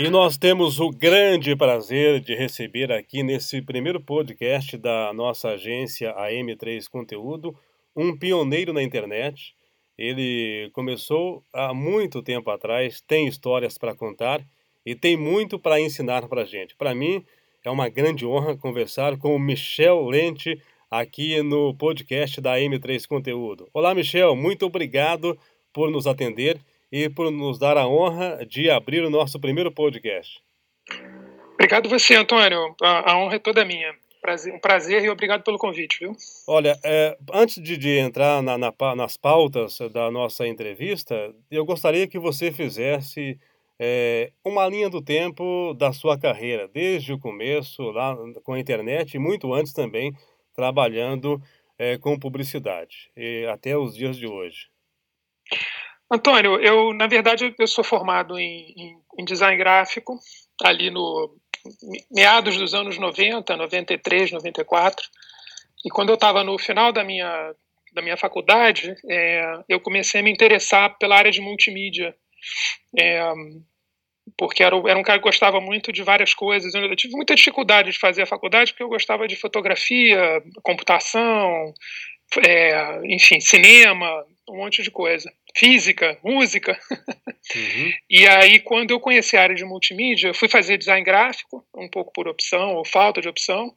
E nós temos o grande prazer de receber aqui nesse primeiro podcast da nossa agência AM3 Conteúdo um pioneiro na internet. Ele começou há muito tempo atrás, tem histórias para contar e tem muito para ensinar para a gente. Para mim, é uma grande honra conversar com o Michel Lente aqui no podcast da AM3 Conteúdo. Olá, Michel, muito obrigado por nos atender e por nos dar a honra de abrir o nosso primeiro podcast. Obrigado você, Antônio. A, honra é toda minha. Prazer, um prazer e obrigado pelo convite, viu? Olha, é, antes de, de entrar na, na, nas pautas da nossa entrevista, eu gostaria que você fizesse é, uma linha do tempo da sua carreira, desde o começo, lá com a internet, e muito antes também, trabalhando é, com publicidade, e até os dias de hoje. Antônio, eu na verdade eu sou formado em, em, em design gráfico ali no meados dos anos 90, 93, 94. E quando eu estava no final da minha da minha faculdade, é, eu comecei a me interessar pela área de multimídia. É, porque era, era um cara que gostava muito de várias coisas. Eu tive muita dificuldade de fazer a faculdade porque eu gostava de fotografia, computação, é, enfim, cinema, um monte de coisa. Física, música. Uhum. e aí, quando eu conheci a área de multimídia, fui fazer design gráfico, um pouco por opção ou falta de opção.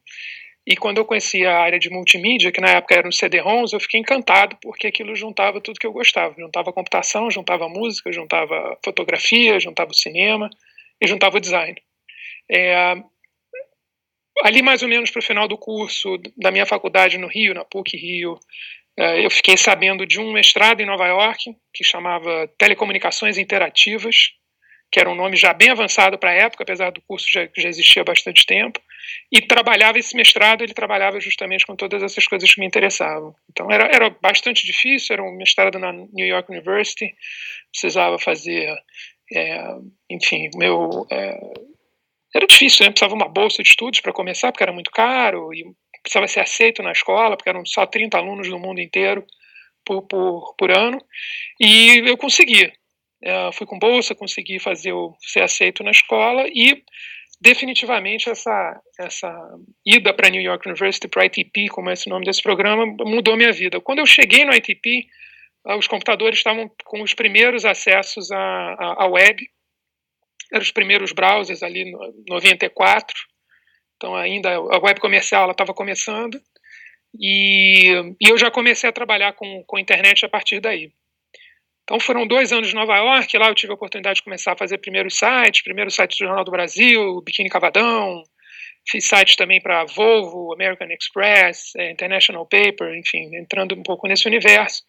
E quando eu conheci a área de multimídia, que na época era no CD-ROMs, eu fiquei encantado, porque aquilo juntava tudo que eu gostava. Juntava computação, juntava música, juntava fotografia, juntava cinema e juntava design. É, ali mais ou menos para o final do curso da minha faculdade no Rio, na PUC Rio, eu fiquei sabendo de um mestrado em Nova York que chamava Telecomunicações Interativas, que era um nome já bem avançado para a época, apesar do curso já, já existia há bastante tempo, e trabalhava esse mestrado, ele trabalhava justamente com todas essas coisas que me interessavam. Então era, era bastante difícil, era um mestrado na New York University, precisava fazer, é, enfim, meu... É, era difícil, né? precisava uma bolsa de estudos para começar, porque era muito caro, e precisava ser aceito na escola, porque eram só 30 alunos no mundo inteiro por, por, por ano, e eu consegui. Uh, fui com bolsa, consegui fazer o, ser aceito na escola e definitivamente essa, essa ida para New York University, para ITP, como é esse nome desse programa, mudou minha vida. Quando eu cheguei no ITP, uh, os computadores estavam com os primeiros acessos à, à, à web, eram os primeiros browsers ali no 94, então ainda a web comercial estava começando, e, e eu já comecei a trabalhar com, com internet a partir daí. Então foram dois anos em Nova York, lá eu tive a oportunidade de começar a fazer primeiros sites, primeiro site do Jornal do Brasil, Biquíni Cavadão, fiz sites também para Volvo, American Express, eh, International Paper, enfim, entrando um pouco nesse universo.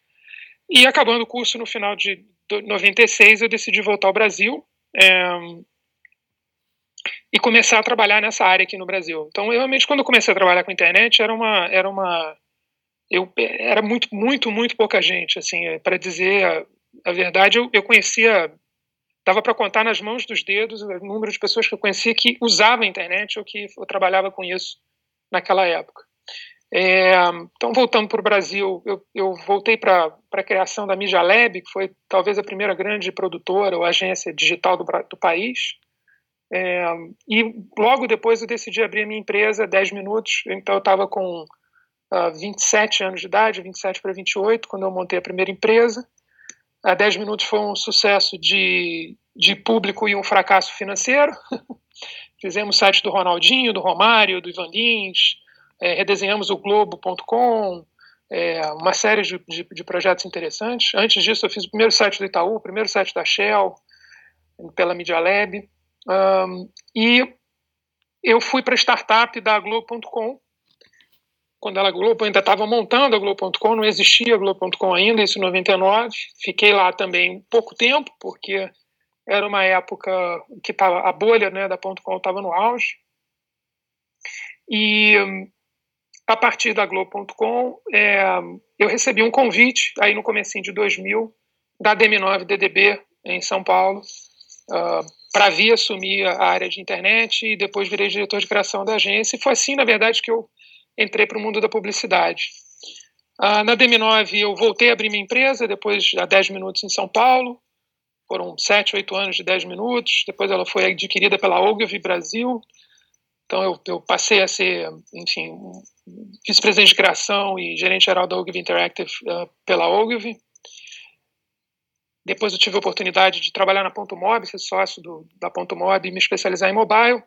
E acabando o curso no final de 96, eu decidi voltar ao Brasil é, e começar a trabalhar nessa área aqui no Brasil. Então, eu, realmente, quando eu comecei a trabalhar com internet, era uma, era uma, eu era muito, muito, muito pouca gente, assim, eh, para dizer a verdade, eu, eu conhecia, dava para contar nas mãos dos dedos o número de pessoas que eu conhecia que usavam a internet ou que eu trabalhava com isso naquela época. É, então, voltando para o Brasil, eu, eu voltei para a criação da Media que foi talvez a primeira grande produtora ou agência digital do, do país. É, e logo depois eu decidi abrir a minha empresa, 10 minutos. Então, eu estava com uh, 27 anos de idade, 27 para 28, quando eu montei a primeira empresa. A 10 minutos foi um sucesso de, de público e um fracasso financeiro. Fizemos site do Ronaldinho, do Romário, do Ivan Lins, é, redesenhamos o Globo.com, é, uma série de, de, de, projetos interessantes. Antes disso, eu fiz o primeiro site do Itaú, o primeiro site da Shell, pela Media Lab. Um, e eu fui para a startup da Globo.com, quando a Globo ainda estava montando a Globo.com, não existia a Globo.com ainda, isso em 99. Fiquei lá também pouco tempo, porque era uma época que tava, a bolha né, da .com estava no auge. E a partir da Globo.com, é, eu recebi um convite, aí no comecinho de 2000, da DM9 DDB em São Paulo, uh, ah, para vir assumir a área de internet e depois virei diretor de criação da agência. E foi assim, na verdade, que eu entrei para o mundo da publicidade. Ah, na DM9 eu voltei a abrir minha empresa, depois de 10 minutos em São Paulo, foram sete, oito anos de dez minutos. Depois ela foi adquirida pela Ogilvy Brasil. Então eu, eu passei a ser, enfim, vice-presidente de criação e gerente geral da Ogilvy Interactive uh, pela Ogilvy. Depois eu tive a oportunidade de trabalhar na Ponto Mob, ser sócio do, da Ponto Mob e me especializar em mobile.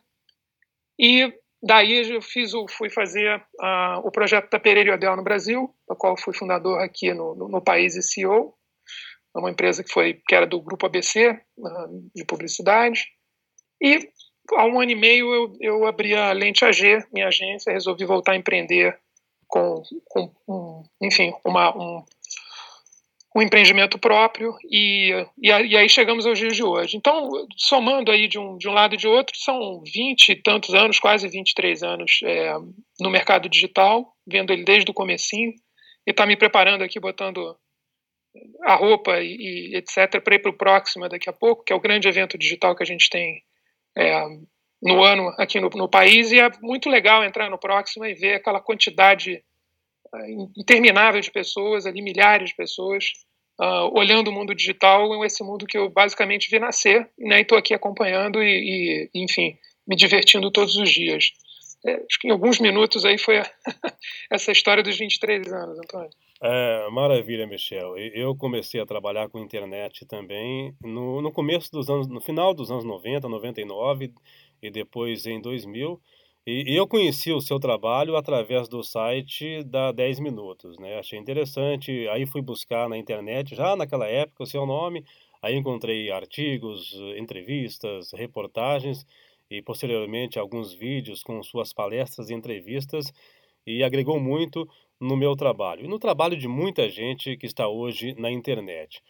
E daí eu fiz o, fui fazer uh, o projeto da Pereira e Odell no Brasil, da qual fui fundador aqui no, no, no país e CEO. É uma empresa que foi que era do grupo ABC uh, de publicidade. E há um ano e meio eu, eu abri a Lente AG, minha agência, resolvi voltar a empreender com, com um, enfim, uma, um, um empreendimento próprio e, e, aí chegamos aos dias de hoje. Então, somando aí de um, de um lado e de outro, são 20 e tantos anos, quase 23 anos é, no mercado digital, vendo ele desde o comecinho, e está me preparando aqui, botando a roupa e, e etc. para ir para o Próxima daqui a pouco, que é o grande evento digital que a gente tem é, no ano aqui no, no, país, e é muito legal entrar no Próxima e ver aquela quantidade é, interminável de pessoas, ali milhares de pessoas, uh, olhando o mundo digital, esse mundo que eu basicamente vi nascer, né, e estou aqui acompanhando e, e, enfim, me divertindo todos os dias. É, acho que em alguns minutos aí foi a, essa história dos 23 anos, Antônio. É, maravilha, Michel. Eu comecei a trabalhar com internet também no, no começo dos anos, no final dos anos 90, 99 e depois em 2000. E, eu conheci o seu trabalho através do site da 10 Minutos, né? Achei interessante. Aí fui buscar na internet, já naquela época, o seu nome. Aí encontrei artigos, entrevistas, reportagens e posteriormente alguns vídeos com suas palestras e entrevistas e agregou muito no meu trabalho e no trabalho de muita gente que está hoje na internet.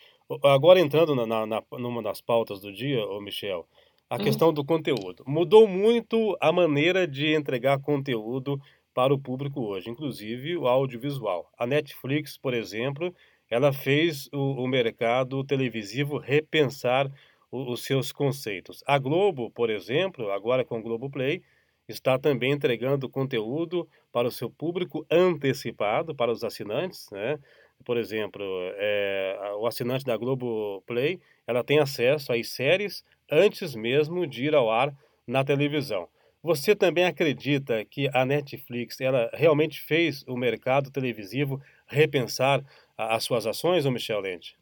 Agora entrando na, na numa das pautas do dia, ô Michel, a hum. questão do conteúdo. Mudou muito a maneira de entregar conteúdo para o público hoje, inclusive o audiovisual. A Netflix, por exemplo, ela fez o, o mercado televisivo repensar o, os seus conceitos. A Globo, por exemplo, agora com o Globoplay, está também entregando conteúdo para o seu público antecipado, para os assinantes, né? Por exemplo, é, o assinante da Globo Play, ela tem acesso às séries antes mesmo de ir ao ar na televisão. Você também acredita que a Netflix ela realmente fez o mercado televisivo repensar as suas ações, ou Michel Lente?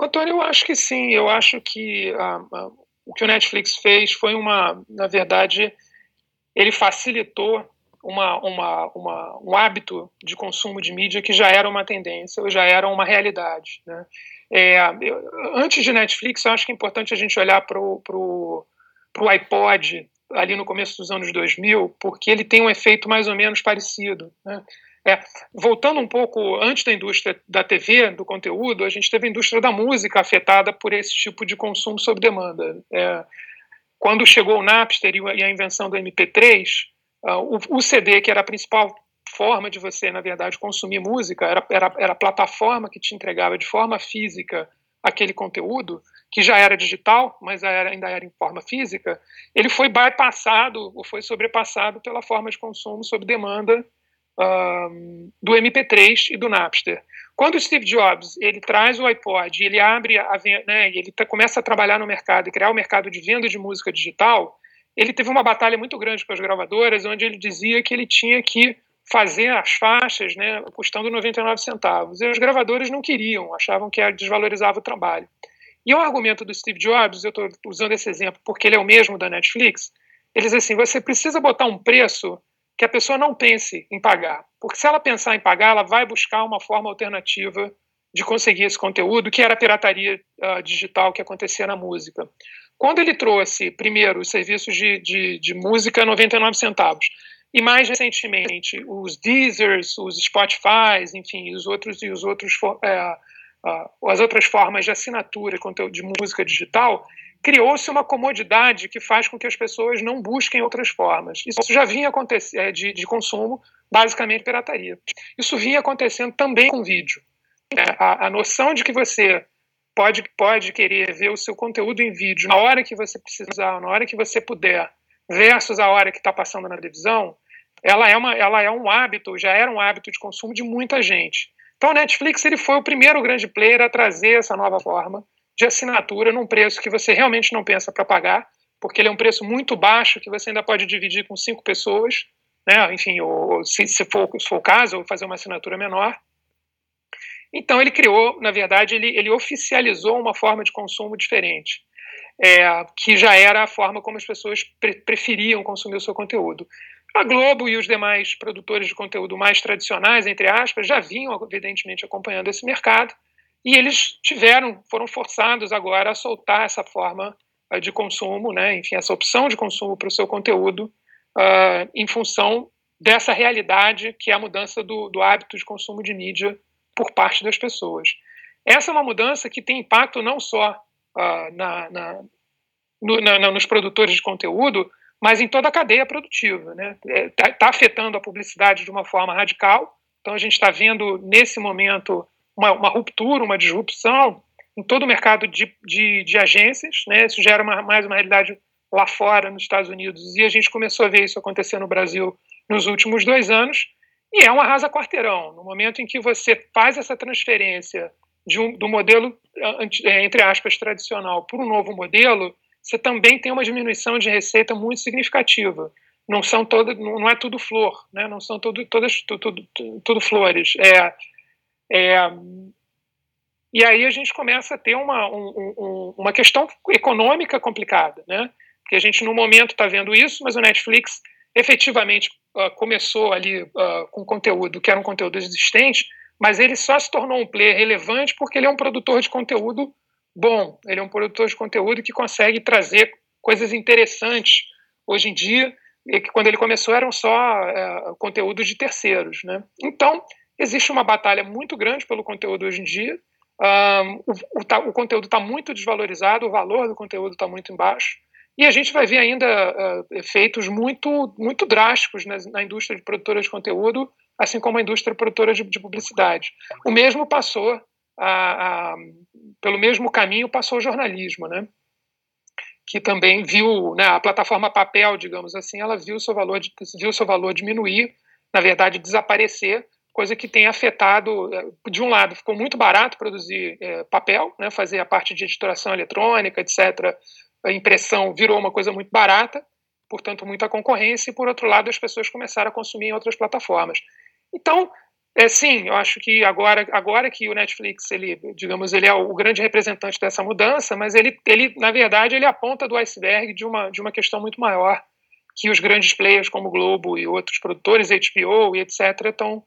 Antônio, eu acho que sim. Eu acho que a, a, o que o Netflix fez foi uma, na verdade, ele facilitou uma, uma, uma, um hábito de consumo de mídia que já era uma tendência, já era uma realidade. Né? É, antes de Netflix, eu acho que é importante a gente olhar para o iPod ali no começo dos anos 2000, porque ele tem um efeito mais ou menos parecido. Né? É, voltando um pouco antes da indústria da TV, do conteúdo, a gente teve a indústria da música afetada por esse tipo de consumo sob demanda. É, quando chegou o Napster e a invenção do MP3, uh, ah, o, o, CD, que era a principal forma de você, na verdade, consumir música, era, era, era a plataforma que te entregava de forma física aquele conteúdo, que já era digital, mas ainda era em forma física, ele foi bypassado ou foi sobrepassado pela forma de consumo sob demanda do MP3 e do Napster. Quando o Steve Jobs ele traz o iPod, ele abre a né, ele tá, começa a trabalhar no mercado e criar o um mercado de venda de música digital, ele teve uma batalha muito grande com as gravadoras, onde ele dizia que ele tinha que fazer as faixas, né, custando 99 centavos. E os gravadores não queriam, achavam que desvalorizava o trabalho. E o argumento do Steve Jobs, eu estou usando esse exemplo porque ele é o mesmo da Netflix, ele diz assim: você precisa botar um preço que a pessoa não pense em pagar. Porque se ela pensar em pagar, ela vai buscar uma forma alternativa de conseguir esse conteúdo, que era a pirataria uh, digital que acontecia na música. Quando ele trouxe, primeiro, os serviços de, de, de música 99 centavos, e mais recentemente os Deezers, os Spotify, enfim, os outros e os outros é, as outras formas de assinatura de música digital, criou-se uma comodidade que faz com que as pessoas não busquem outras formas. Isso já vinha acontecendo é, de, de consumo, basicamente pirataria. Isso vinha acontecendo também com vídeo. É, a, a, noção de que você pode, pode querer ver o seu conteúdo em vídeo na hora que você precisar, na hora que você puder, versus a hora que está passando na televisão, ela é, uma, ela é um hábito, já era um hábito de consumo de muita gente. Então, a Netflix ele foi o primeiro grande player a trazer essa nova forma de assinatura num preço que você realmente não pensa para pagar, porque ele é um preço muito baixo que você ainda pode dividir com cinco pessoas, né? enfim, ou, se, se, for, se for o caso, ou fazer uma assinatura menor. Então ele criou, na verdade, ele, ele oficializou uma forma de consumo diferente, é, que já era a forma como as pessoas pre preferiam consumir o seu conteúdo. A Globo e os demais produtores de conteúdo mais tradicionais, entre aspas, já vinham, evidentemente, acompanhando esse mercado, e eles tiveram, foram forçados agora a soltar essa forma uh, de consumo, né, enfim, essa opção de consumo para o seu conteúdo, uh, em função dessa realidade que é a mudança do, do hábito de consumo de mídia por parte das pessoas. Essa é uma mudança que tem impacto não só uh, na, na, no, na, nos produtores de conteúdo, mas em toda a cadeia produtiva. Está né? é, tá, tá afetando a publicidade de uma forma radical. Então, a gente está vendo, nesse momento, uma, uma, ruptura, uma disrupção em todo o mercado de, de, de agências. Né? Isso gera uma, mais uma realidade lá fora, nos Estados Unidos, e a gente começou a ver isso acontecer no Brasil nos últimos dois anos. E é um arrasa quarteirão. No momento em que você faz essa transferência de um, do modelo, é, entre aspas, tradicional para um novo modelo, você também tem uma diminuição de receita muito significativa. Não são todas, não é tudo flor, né? Não são tudo, todas, tudo, tudo, tudo flores. É, é, e aí a gente começa a ter uma, um, um, uma questão econômica complicada, né? Porque a gente no momento está vendo isso, mas o Netflix efetivamente uh, começou ali uh, com conteúdo que era um conteúdo existente, mas ele só se tornou um player relevante porque ele é um produtor de conteúdo bom, ele é um produtor de conteúdo que consegue trazer coisas interessantes hoje em dia, e que quando ele começou eram só uh, conteúdos de terceiros. Né? Então, existe uma batalha muito grande pelo conteúdo hoje em dia, um, o, o, tá, o, conteúdo está muito desvalorizado, o valor do conteúdo está muito embaixo, e a gente vai ver ainda uh, efeitos muito, muito drásticos na, na, indústria de produtora de conteúdo, assim como a indústria produtora de, de publicidade. O mesmo passou, a, a, pelo mesmo caminho passou o jornalismo, né? que também viu né, a plataforma papel, digamos assim, ela viu seu valor viu seu valor diminuir, na verdade desaparecer, coisa que tem afetado, eh, de um lado, ficou muito barato produzir é, papel, né, fazer a parte de editoração eletrônica, etc., a impressão virou uma coisa muito barata, portanto, muita concorrência, e por outro lado, as pessoas começaram a consumir em outras plataformas. Então, é sim, eu acho que agora, agora que o Netflix, ele, digamos, ele é o grande representante dessa mudança, mas ele, ele na verdade, ele aponta do iceberg de uma, de uma questão muito maior que os grandes players como Globo e outros produtores, HBO e etc., estão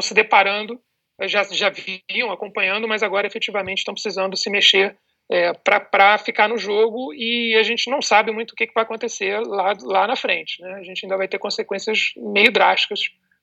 se deparando, já, já vinham acompanhando, mas agora efetivamente estão precisando se mexer é, para ficar no jogo e a gente não sabe muito o que, que vai acontecer lá, lá na frente. Né? A gente ainda vai ter consequências meio drásticas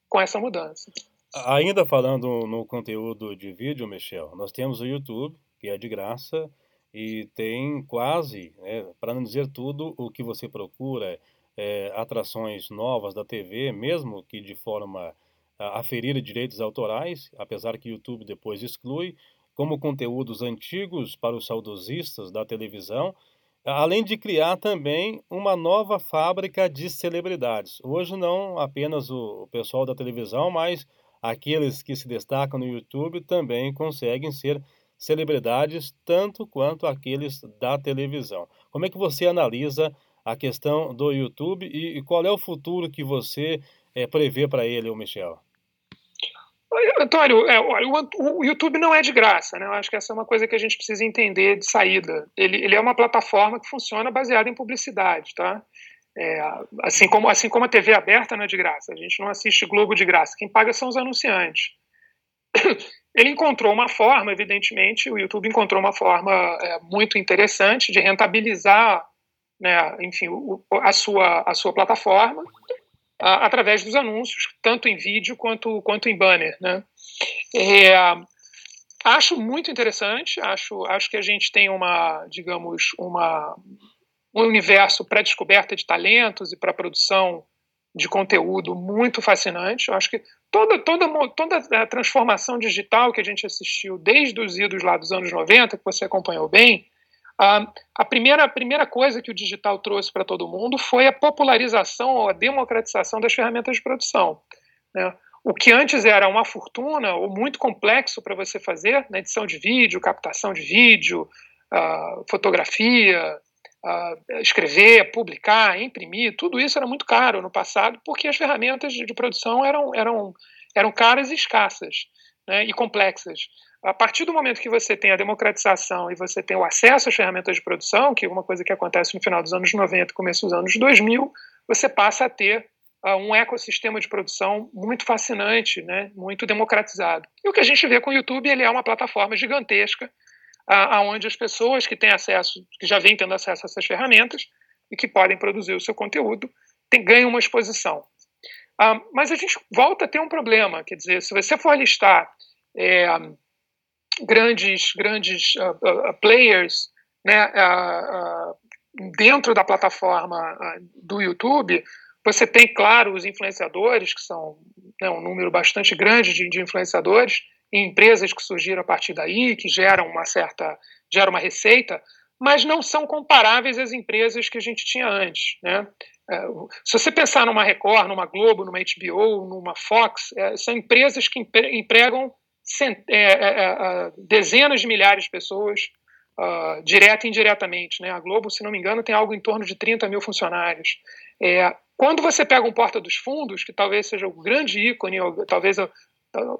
com essa mudança. Ainda falando no conteúdo de vídeo, Michel, nós temos o YouTube, que é de graça, e tem quase, né, para não dizer tudo, o que você procura, é, atrações novas da TV, mesmo que de forma a aferir direitos autorais, apesar que o YouTube depois exclui, como conteúdos antigos para os saudosistas da televisão, além de criar também uma nova fábrica de celebridades. Hoje não apenas o pessoal da televisão, mas aqueles que se destacam no YouTube também conseguem ser celebridades tanto quanto aqueles da televisão. Como é que você analisa a questão do YouTube e, qual é o futuro que você é, prevê para ele, Michel? Antônio, é, o, YouTube não é de graça, né? Eu acho que essa é uma coisa que a gente precisa entender de saída. Ele, ele é uma plataforma que funciona baseada em publicidade, tá? É, assim, como, assim como a TV aberta não é de graça, a gente não assiste Globo de graça. Quem paga são os anunciantes. Ele encontrou uma forma, evidentemente, o YouTube encontrou uma forma é, muito interessante de rentabilizar, né, enfim, o, a, sua, a sua plataforma através dos anúncios, tanto em vídeo quanto, quanto em banner. Né? É, acho muito interessante, acho, acho que a gente tem uma, digamos, uma, um universo para descoberta de talentos e para produção de conteúdo muito fascinante. Eu acho que toda, toda, toda a transformação digital que a gente assistiu desde os idos lá dos anos 90, que você acompanhou bem, a, primeira, a primeira coisa que o digital trouxe para todo mundo foi a popularização ou a democratização das ferramentas de produção. Né? O que antes era uma fortuna ou muito complexo para você fazer, na edição de vídeo, captação de vídeo, uh, fotografia, escrever, publicar, imprimir, tudo isso era muito caro no passado, porque as ferramentas de, produção eram, eram, eram caras e escassas né, e complexas. A partir do momento que você tem a democratização e você tem o acesso às ferramentas de produção, que é uma coisa que acontece no final dos anos 90 e começo dos anos 2000, você passa a ter uh, um ecossistema de produção muito fascinante, né, muito democratizado. E o que a gente vê com o YouTube, ele é uma plataforma gigantesca, uh, onde as pessoas que têm acesso, que já vêm tendo acesso a essas ferramentas e que podem produzir o seu conteúdo, tem, ganham uma exposição. Uh, mas a gente volta a ter um problema, quer dizer, se você for listar é, grandes, grandes uh, uh, players né, dentro da plataforma do YouTube, você tem, claro, os influenciadores, que são né, um número bastante grande de, de influenciadores, empresas que surgiram a partir daí, que geram uma certa, geram uma receita, mas não são comparáveis às empresas que a gente tinha antes. Né? É, se você pensar numa Record, numa Globo, numa HBO, numa Fox, é, são empresas que empregam é, dezenas de milhares de pessoas, uh, direta e indiretamente. Né? A Globo, se não me engano, tem algo em torno de 30 mil funcionários. Quando você pega um Porta dos Fundos, que talvez seja o grande ícone, ou talvez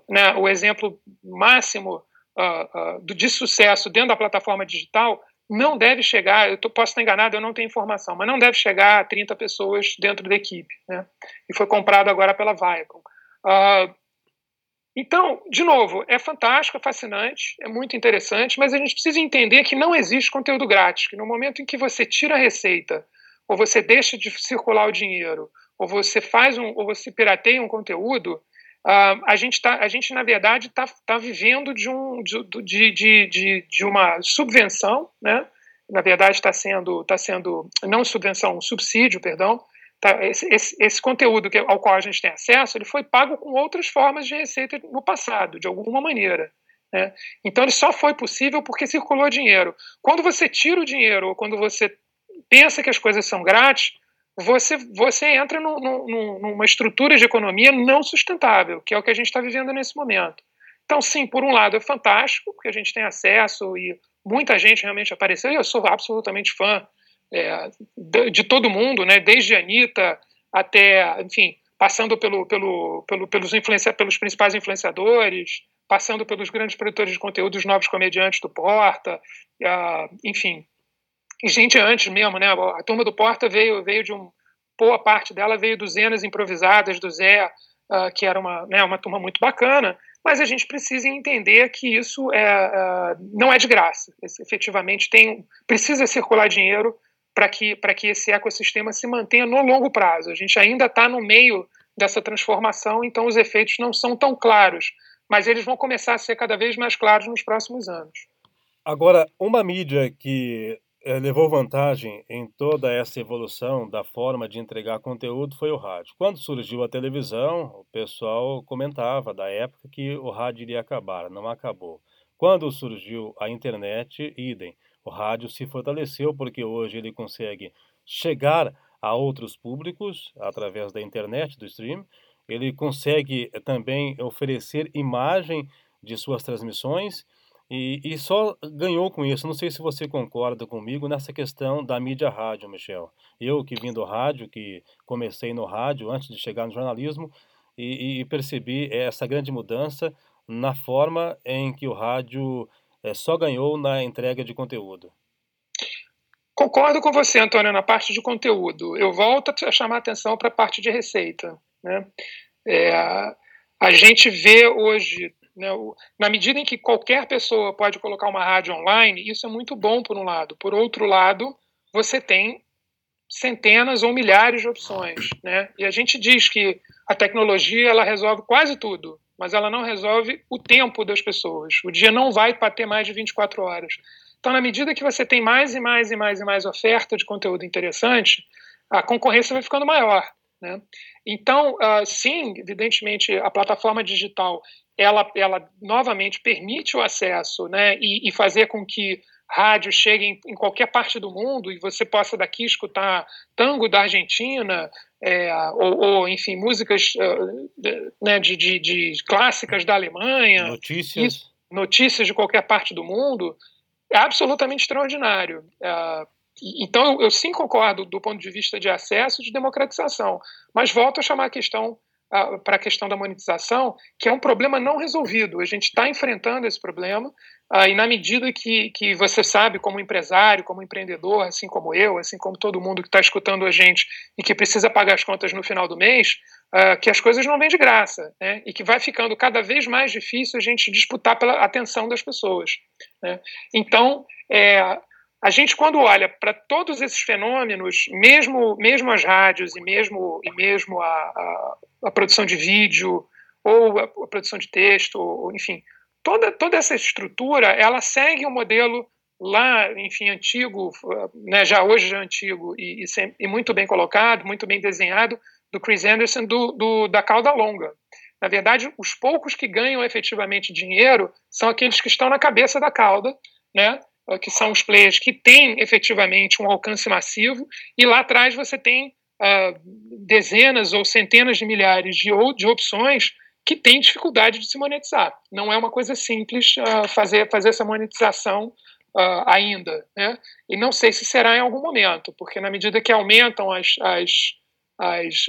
né, o exemplo máximo uh, uh, de sucesso dentro da plataforma digital, não deve chegar, eu tô, posso estar enganado, eu não tenho informação, mas não deve chegar a 30 pessoas dentro da equipe. Né? E foi comprado agora pela Viacom. Uh, então, de novo, é fantástico, é fascinante, é muito interessante, mas a gente precisa entender que não existe conteúdo grátis, que no momento em que você tira a receita ou você deixa de circular o dinheiro, ou você faz um, ou você pirateia um conteúdo, uh, a gente tá, a gente na verdade está tá vivendo de um de, de, de, de uma subvenção, né? Na verdade está sendo tá sendo não subvenção, um subsídio, perdão. Tá, esse, esse, esse, conteúdo que, ao qual a gente tem acesso, ele foi pago com outras formas de receita no passado, de alguma maneira. Né? Então ele só foi possível porque circulou dinheiro. Quando você tira o dinheiro, ou quando você pensa que as coisas são grátis, você, você entra no, no, numa estrutura de economia não sustentável, que é o que a gente está vivendo nesse momento. Então, sim, por um lado é fantástico, porque a gente tem acesso e muita gente realmente apareceu, e eu sou absolutamente fã é, de, de, todo mundo, né, desde a Anitta até, enfim, passando pelo, pelo, pelo, pelos, influencia, pelos principais influenciadores, passando pelos grandes produtores de conteúdo, os novos comediantes do Porta, uh, enfim, e gente antes mesmo, né? A turma do Porta veio, veio de um. Boa parte dela veio do Zenas Improvisadas, do Zé, uh, que era uma, né, uma turma muito bacana, mas a gente precisa entender que isso é, uh, não é de graça. Esse, efetivamente tem, precisa circular dinheiro para que, que esse ecossistema se mantenha no longo prazo. A gente ainda está no meio dessa transformação, então os efeitos não são tão claros, mas eles vão começar a ser cada vez mais claros nos próximos anos. Agora, uma mídia que levou vantagem em toda essa evolução da forma de entregar conteúdo foi o rádio. Quando surgiu a televisão, o pessoal comentava da época que o rádio iria acabar, não acabou. Quando surgiu a internet, idem. O rádio se fortaleceu porque hoje ele consegue chegar a outros públicos através da internet, do stream. Ele consegue eh, também oferecer imagem de suas transmissões e, e, só ganhou com isso. Não sei se você concorda comigo nessa questão da mídia rádio, Michel. Eu que vim do rádio, que comecei no rádio antes de chegar no jornalismo, e, e percebi essa grande mudança na forma em que o rádio é, só ganhou na entrega de conteúdo. Concordo com você, Antônio, na parte de conteúdo. Eu volto a chamar a atenção para a parte de receita. Né? É, a gente vê hoje? Na medida em que qualquer pessoa pode colocar uma rádio online, isso é muito bom por um lado. Por outro lado, você tem centenas ou milhares de opções, né? E a gente diz que a tecnologia ela resolve quase tudo, mas ela não resolve o tempo das pessoas. O dia não vai ter mais de 24 horas. Então, na medida que você tem mais e mais e mais e mais oferta de conteúdo interessante, a concorrência vai ficando maior. Né? Então, uh, sim, evidentemente, a plataforma digital ela, ela novamente permite o acesso né, e, e fazer com que rádio chegue em, em, qualquer parte do mundo e você possa daqui escutar tango da Argentina é, ou, ou, enfim, músicas uh, né, de, de, de, clássicas da Alemanha. Notícias. notícias de qualquer parte do mundo. é absolutamente extraordinário. Uh, então, eu, eu, sim concordo do ponto de vista de acesso e de democratização, mas volto a chamar a questão para a questão da monetização, que é um problema não resolvido. A gente está enfrentando esse problema, e na medida que, que você sabe, como empresário, como empreendedor, assim como eu, assim como todo mundo que está escutando a gente e que precisa pagar as contas no final do mês, uh, que as coisas não vêm de graça, né? e que vai ficando cada vez mais difícil a gente disputar pela atenção das pessoas. Né? Então, é, a gente quando olha para todos esses fenômenos, mesmo mesmo as rádios e mesmo e mesmo a, a, a produção de vídeo ou a, a, produção de texto, ou, enfim, toda toda essa estrutura, ela segue um modelo lá, enfim, antigo, né, já hoje já antigo e, e, sempre, e, muito bem colocado, muito bem desenhado, do Chris Anderson do, do, da cauda longa. Na verdade, os poucos que ganham efetivamente dinheiro são aqueles que estão na cabeça da cauda, né? Eh, que são os players que têm efetivamente um alcance massivo, e lá atrás você tem uh, dezenas ou centenas de milhares de, de opções que têm dificuldade de se monetizar. Não é uma coisa simples uh, fazer, fazer essa monetização uh, ainda. Né? E não sei se será em algum momento, porque na medida que aumentam as, as, as,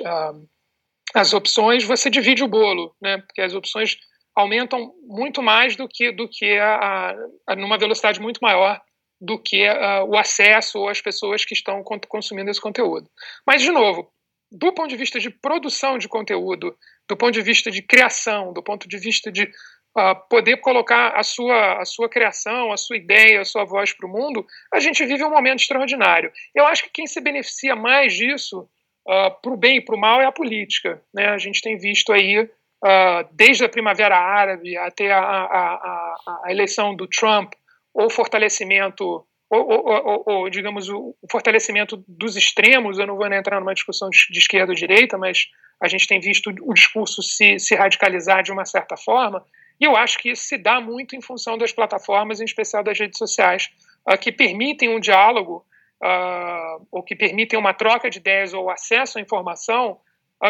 as opções, você divide o bolo, né? porque as opções aumentam muito mais do que, do que a, a numa velocidade muito maior do que a, o acesso ou as pessoas que estão consumindo esse conteúdo. Mas, de novo, do ponto de vista de produção de conteúdo, do ponto de vista de criação, do ponto de vista de uh, poder colocar a sua, a sua criação, a sua ideia, a sua voz para o mundo, a gente vive um momento extraordinário. Eu acho que quem se beneficia mais disso, uh, ah, para o bem e para o mal, é a política. Né? A gente tem visto aí uh, desde a Primavera Árabe até a, a, a, a eleição do Trump, ou fortalecimento, ou, ou, ou, ou, digamos, o fortalecimento dos extremos. Eu não vou entrar numa discussão de, esquerda ou direita, mas a gente tem visto o discurso se, se radicalizar de uma certa forma. E eu acho que isso se dá muito em função das plataformas, em especial das redes sociais, uh, que permitem um diálogo, uh, ou que permitem uma troca de ideias ou acesso à informação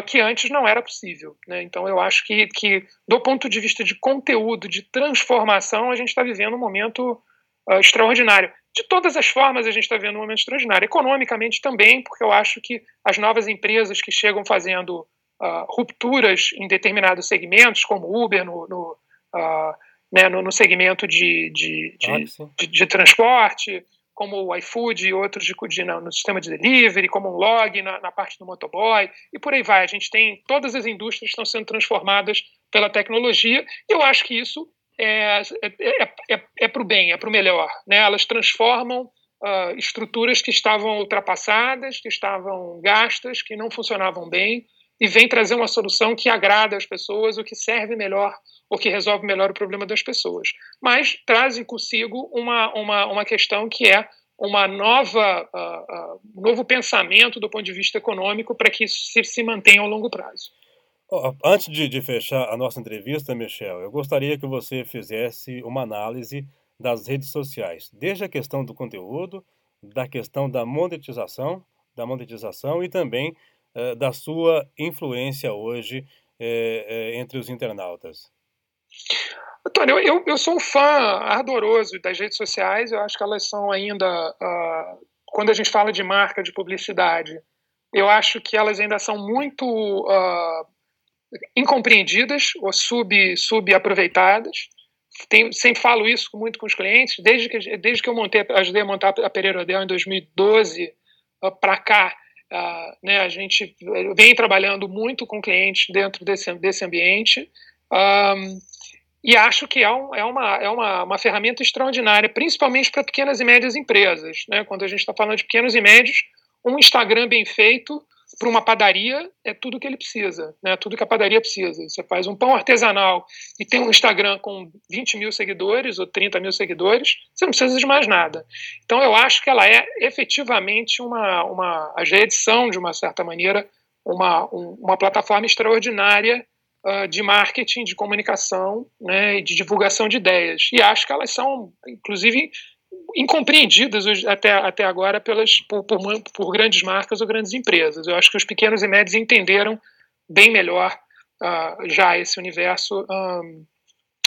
que antes não era possível. Né? Então, eu acho que, que, do ponto de vista de conteúdo, de transformação, a gente está vivendo um momento uh, extraordinário. De todas as formas, a gente está vivendo um momento extraordinário. Economicamente também, porque eu acho que as novas empresas que chegam fazendo uh, rupturas em determinados segmentos, como Uber no, no, uh, né, no, no segmento de, de, de, de, de transporte, como o iFood e outros de, de, no sistema de delivery, como o Log na, na, parte do motoboy, e por aí vai. A gente tem todas as indústrias estão sendo transformadas pela tecnologia, e eu acho que isso é, é, é, é para o bem, é para o melhor. Né? Elas transformam uh, estruturas que estavam ultrapassadas, que estavam gastas, que não funcionavam bem, e vem trazer uma solução que agrada as pessoas, o que serve melhor, ou que resolve melhor o problema das pessoas. Mas trazem consigo uma, uma, uma questão que é uma nova, uh, uh, um novo pensamento do ponto de vista econômico para que isso se, se mantenha ao longo prazo. Antes de, de, fechar a nossa entrevista, Michel, eu gostaria que você fizesse uma análise das redes sociais, desde a questão do conteúdo, da questão da monetização, da monetização e também eh, da sua influência hoje eh, eh, entre os internautas? Antônio, eu, eu sou um fã ardoroso das redes sociais, eu acho que elas são ainda, uh, quando a gente fala de marca, de publicidade, eu acho que elas ainda são muito uh, incompreendidas ou sub, subaproveitadas. Tem, sempre falo isso muito com os clientes, desde que, desde que eu montei, ajudei a montar a Pereira Odell em 2012 uh, para cá, Uh, né, a gente vem trabalhando muito com clientes dentro desse, desse ambiente um, e acho que é, um, é, uma, é uma, uma ferramenta extraordinária, principalmente para pequenas e médias empresas. Né? Quando a gente está falando de pequenos e médios, um Instagram bem feito para uma padaria é tudo que ele precisa, né? tudo que a padaria precisa. Você faz um pão artesanal e tem um Instagram com 20 mil seguidores ou 30 mil seguidores, você não precisa de mais nada. Então eu acho que ela é efetivamente uma, uma edição, de uma certa maneira, uma, um, uma plataforma extraordinária uh, de marketing, de comunicação né, e de divulgação de ideias. E acho que elas são, inclusive, incompreendidas até, até agora pelas, por, por, por, grandes marcas ou grandes empresas. Eu acho que os pequenos e médios entenderam bem melhor uh, já esse universo um,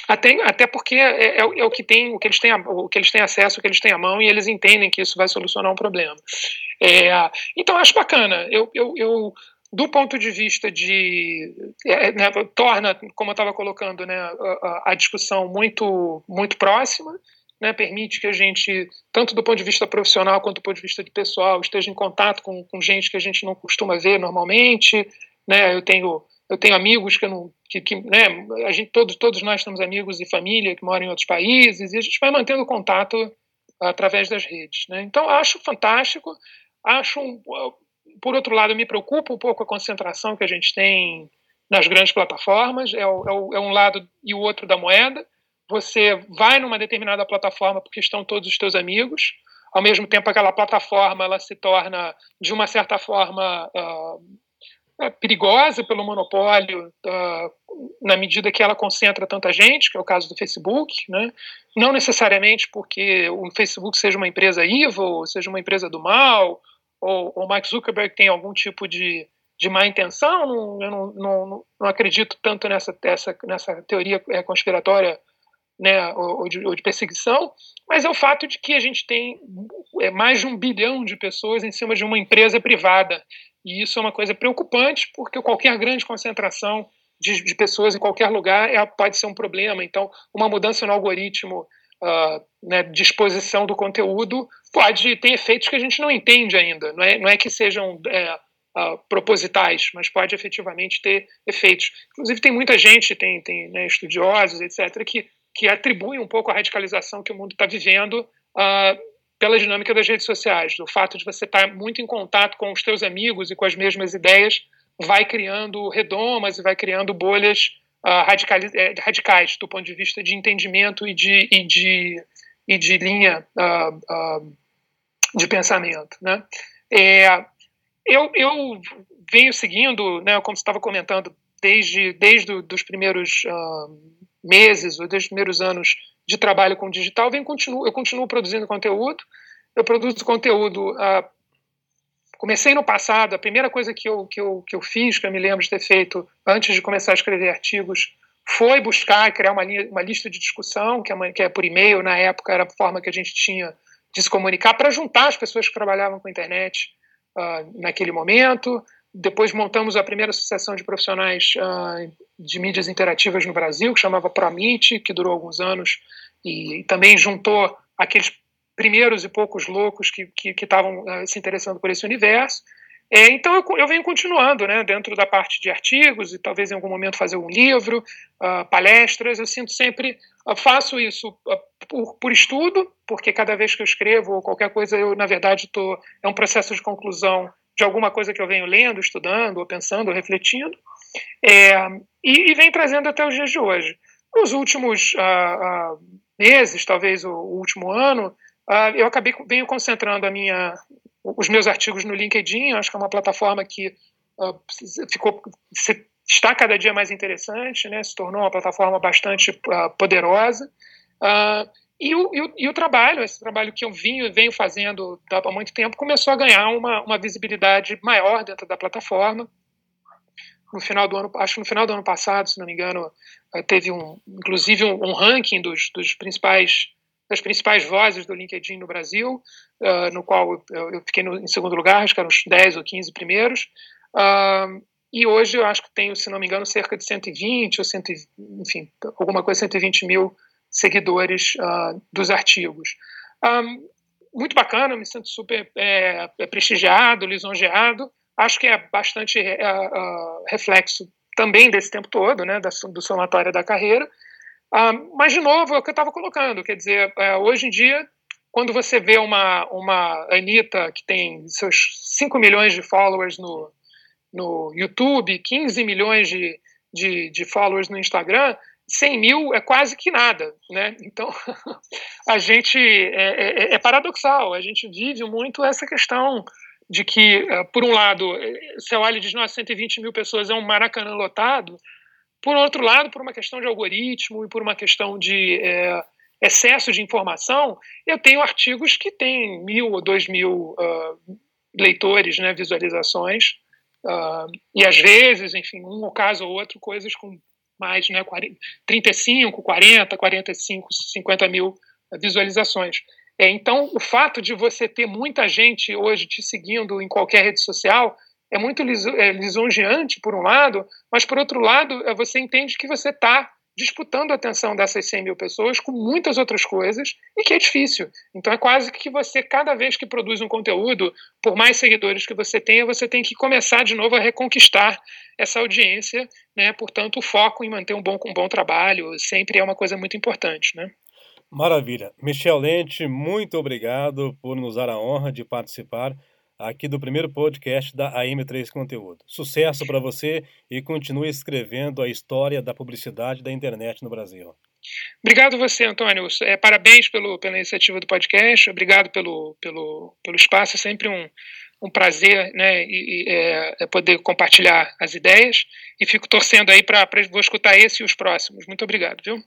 até, até porque é, é, é, o que tem, o que eles têm, o que eles têm acesso, o que eles têm à mão e eles entendem que isso vai solucionar um problema. É, então acho bacana. Eu, eu, eu, do ponto de vista de é, né, torna, como eu estava colocando, né, a, a, discussão muito muito próxima. Né, permite que a gente, tanto do ponto de vista profissional quanto do ponto de vista de pessoal, esteja em contato com, com gente que a gente não costuma ver normalmente. Né, eu tenho eu tenho amigos que não que, que né, a gente todos todos nós temos amigos e família que moram em outros países e a gente vai mantendo contato através das redes, né? Então acho fantástico, acho um, por outro lado me preocupa um pouco a concentração que a gente tem nas grandes plataformas é, é, é um lado e o outro da moeda. Você vai numa determinada plataforma porque estão todos os teus amigos, ao mesmo tempo aquela plataforma ela se torna de uma certa forma uh, perigosa pelo monopólio uh, na medida que ela concentra tanta gente, que é o caso do Facebook, né? não necessariamente porque o Facebook seja uma empresa evil, seja uma empresa do mal, ou o Mark Zuckerberg tem algum tipo de, de má intenção, eu não, não, não acredito tanto nessa, essa, nessa teoria é, conspiratória né, ou, de, ou, de, perseguição, mas é o fato de que a gente tem é, mais de um bilhão de pessoas em cima de uma empresa privada e isso é uma coisa preocupante, porque qualquer grande concentração de, de pessoas em qualquer lugar é, pode ser um problema. Então, uma mudança no algoritmo uh, né, de exposição do conteúdo pode ter efeitos que a gente não entende ainda. Não é, não é que sejam é, uh, propositais, mas pode efetivamente ter efeitos. Inclusive, tem muita gente, tem, tem né, estudiosos, etc., que, que atribuem um pouco a radicalização que o mundo está vivendo. Uh, pela dinâmica das redes sociais, do fato de você estar muito em contato com os teus amigos e com as mesmas ideias, vai criando redomas e vai criando bolhas uh, radicais, é, radicais do ponto de vista de entendimento e de, e de, e de linha uh, uh, de pensamento. Né? É, eu, eu venho seguindo, né, como você estava comentando, desde, desde os primeiros meses ou desde os primeiros anos de trabalho com digital, vem, continuo, eu continuo produzindo conteúdo. Eu produzo conteúdo. Uh, comecei no passado, a primeira coisa que eu, que, eu, que eu fiz, que eu me lembro de ter feito antes de começar a escrever artigos, foi buscar criar uma, linha, uma lista de discussão, que é, que é por e-mail, na época era a forma que a gente tinha de se comunicar, para juntar as pessoas que trabalhavam com a internet uh, naquele momento. Depois montamos a primeira associação de profissionais uh, de mídias interativas no Brasil, que chamava ProMit, que durou alguns anos e também juntou aqueles primeiros e poucos loucos que estavam uh, se interessando por esse universo. É, então eu, eu, venho continuando, né, dentro da parte de artigos e talvez em algum momento fazer um livro, uh, palestras. Eu sinto sempre, uh, faço isso por, por, estudo, porque cada vez que eu escrevo ou qualquer coisa, eu na verdade tô é um processo de conclusão de alguma coisa que eu venho lendo, estudando, ou pensando, ou refletindo, é, e, e, vem trazendo até os dias de hoje. Nos últimos uh, uh, meses, talvez o, último ano, uh, eu acabei venho concentrando a minha, os meus artigos no LinkedIn. Acho que é uma plataforma que ficou está cada dia mais interessante, né? Se tornou uma plataforma bastante poderosa. E o, e, o, e o, trabalho, esse trabalho que eu vinha, venho fazendo há muito tempo, começou a ganhar uma, uma visibilidade maior dentro da plataforma. No final do ano, acho que no final do ano passado, se não me engano, eh, teve um, inclusive um, um ranking dos, dos, principais das principais vozes do LinkedIn no Brasil, uh, no qual eu, eu fiquei no, em segundo lugar, acho que eram os 10 ou 15 primeiros. Uh, e hoje eu acho que tenho, se não me engano, cerca de 120 ou 100, enfim, alguma coisa 120 mil seguidores uh, dos artigos. Um, muito bacana, me sinto super é, prestigiado, lisonjeado. Acho que é bastante uh, reflexo também desse tempo todo, né, da, do somatório da carreira. Um, mas, de novo, é o que eu estava colocando, quer dizer, é, hoje em dia, quando você vê uma, uma Anitta que tem seus 5 milhões de followers no, no YouTube, 15 milhões de, de, de followers no Instagram, 100 mil é quase que nada, né? Então, a gente é, é, é, paradoxal, a gente vive muito essa questão de que, eh, por um lado, você olha e diz, nossa, 120 mil pessoas é um maracanã lotado, por outro lado, por uma questão de algoritmo e por uma questão de é, excesso de informação, eu tenho artigos que têm mil ou dois mil uh, leitores, né, visualizações, uh, e às vezes, enfim, um caso ou outro, coisas com mais, né, 35, 40, 45, 50 mil visualizações. É, então, o fato de você ter muita gente hoje te seguindo em qualquer rede social é muito é, lisonjeante, por um lado, mas, por outro lado, é, você entende que você está disputando a atenção dessas 100 mil pessoas com muitas outras coisas e que é difícil. Então é quase que você, cada vez que produz um conteúdo, por mais seguidores que você tenha, você tem que começar de novo a reconquistar essa audiência, né? Portanto, o foco em manter um bom, um bom trabalho sempre é uma coisa muito importante, né? Maravilha. Michel Lente, muito obrigado por nos dar a honra de participar aqui do primeiro podcast da AM3 Conteúdo. Sucesso para você e continue escrevendo a história da publicidade da internet no Brasil. Obrigado você, Antônio. É, parabéns pelo, pela iniciativa do podcast. Obrigado pelo, pelo, pelo espaço. É sempre um, um prazer né, e, e é, é poder compartilhar as ideias. E fico torcendo aí para. Escutar esse e os próximos. Muito obrigado, viu?